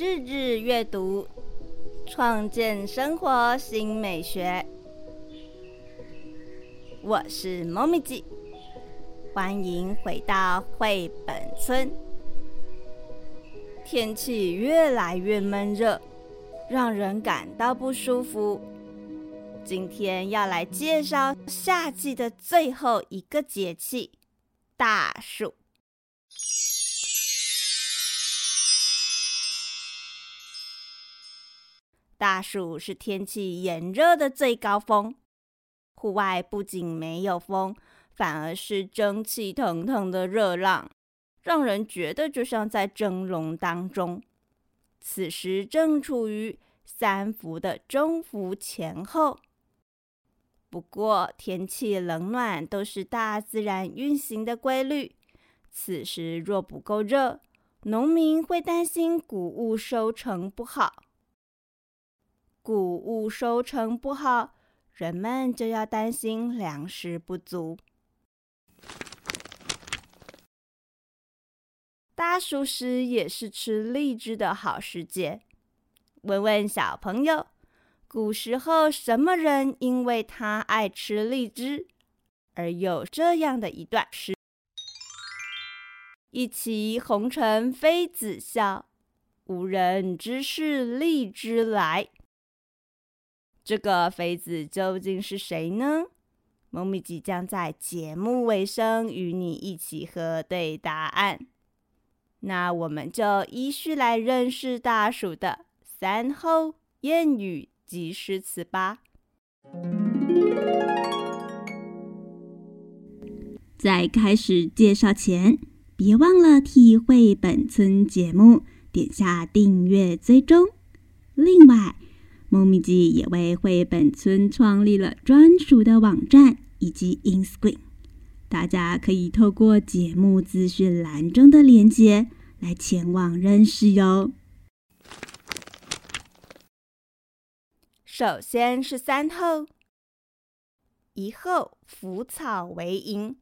日日阅读，创建生活新美学。我是猫咪记，欢迎回到绘本村。天气越来越闷热，让人感到不舒服。今天要来介绍夏季的最后一个节气——大暑。大暑是天气炎热的最高峰，户外不仅没有风，反而是蒸汽腾腾的热浪，让人觉得就像在蒸笼当中。此时正处于三伏的中伏前后。不过天气冷暖都是大自然运行的规律，此时若不够热，农民会担心谷物收成不好。谷物收成不好，人们就要担心粮食不足。大暑时也是吃荔枝的好时节。问问小朋友，古时候什么人因为他爱吃荔枝，而有这样的一段诗：“一骑红尘妃子笑，无人知是荔枝来。”这个妃子究竟是谁呢？猫咪即将在节目尾声与你一起核对答案。那我们就依序来认识大暑的三候谚语及诗词吧。在开始介绍前，别忘了替绘本村节目点下订阅追踪。另外，猫咪记也为绘本村创立了专属的网站以及 Inscreen，大家可以透过节目资讯栏中的链接来前往认识哟。首先是三后，一后腐草为萤，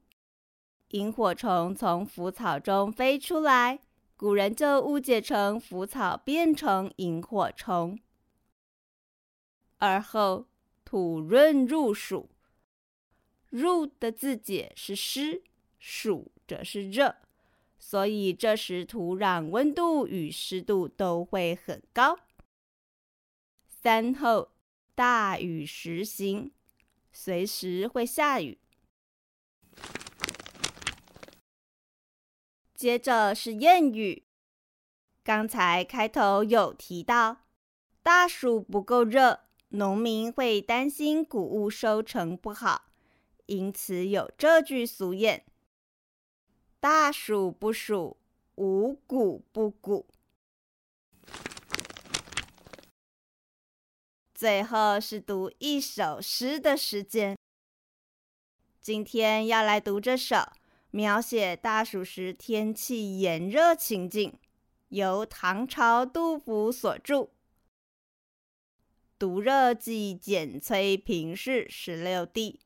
萤火虫从腐草中飞出来，古人就误解成腐草变成萤火虫。而后土润入暑，入的字解是湿，暑则是热，所以这时土壤温度与湿度都会很高。三后大雨时行，随时会下雨。接着是谚语，刚才开头有提到，大暑不够热。农民会担心谷物收成不好，因此有这句俗谚：“大暑不暑，五谷不谷。”最后是读一首诗的时间。今天要来读这首描写大暑时天气炎热情境，由唐朝杜甫所著。毒热季，减催平氏十六地。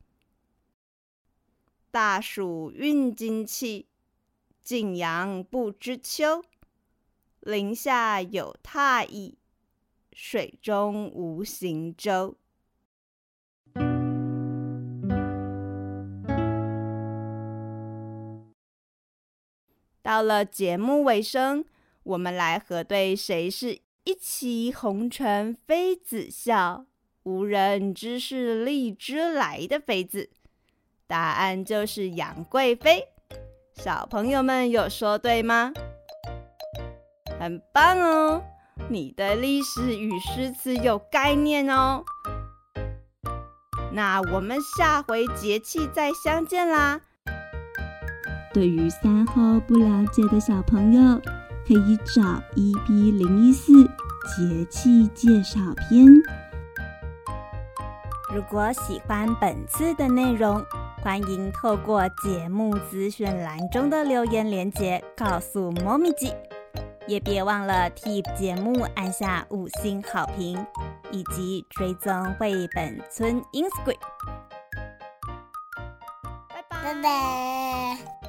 大暑运金气，晋阳不知秋。林下有榻椅，水中无行舟。到了节目尾声，我们来核对谁是。一骑红尘妃子笑，无人知是荔枝来的妃子。答案就是杨贵妃。小朋友们有说对吗？很棒哦，你对历史与诗词有概念哦。那我们下回节气再相见啦。对于三号不了解的小朋友。可以找 EP 零一四节气介绍篇。如果喜欢本次的内容，欢迎透过节目资讯栏中的留言连接告诉猫咪记，也别忘了替节目按下五星好评，以及追踪绘本村 Instagram。拜拜。拜拜。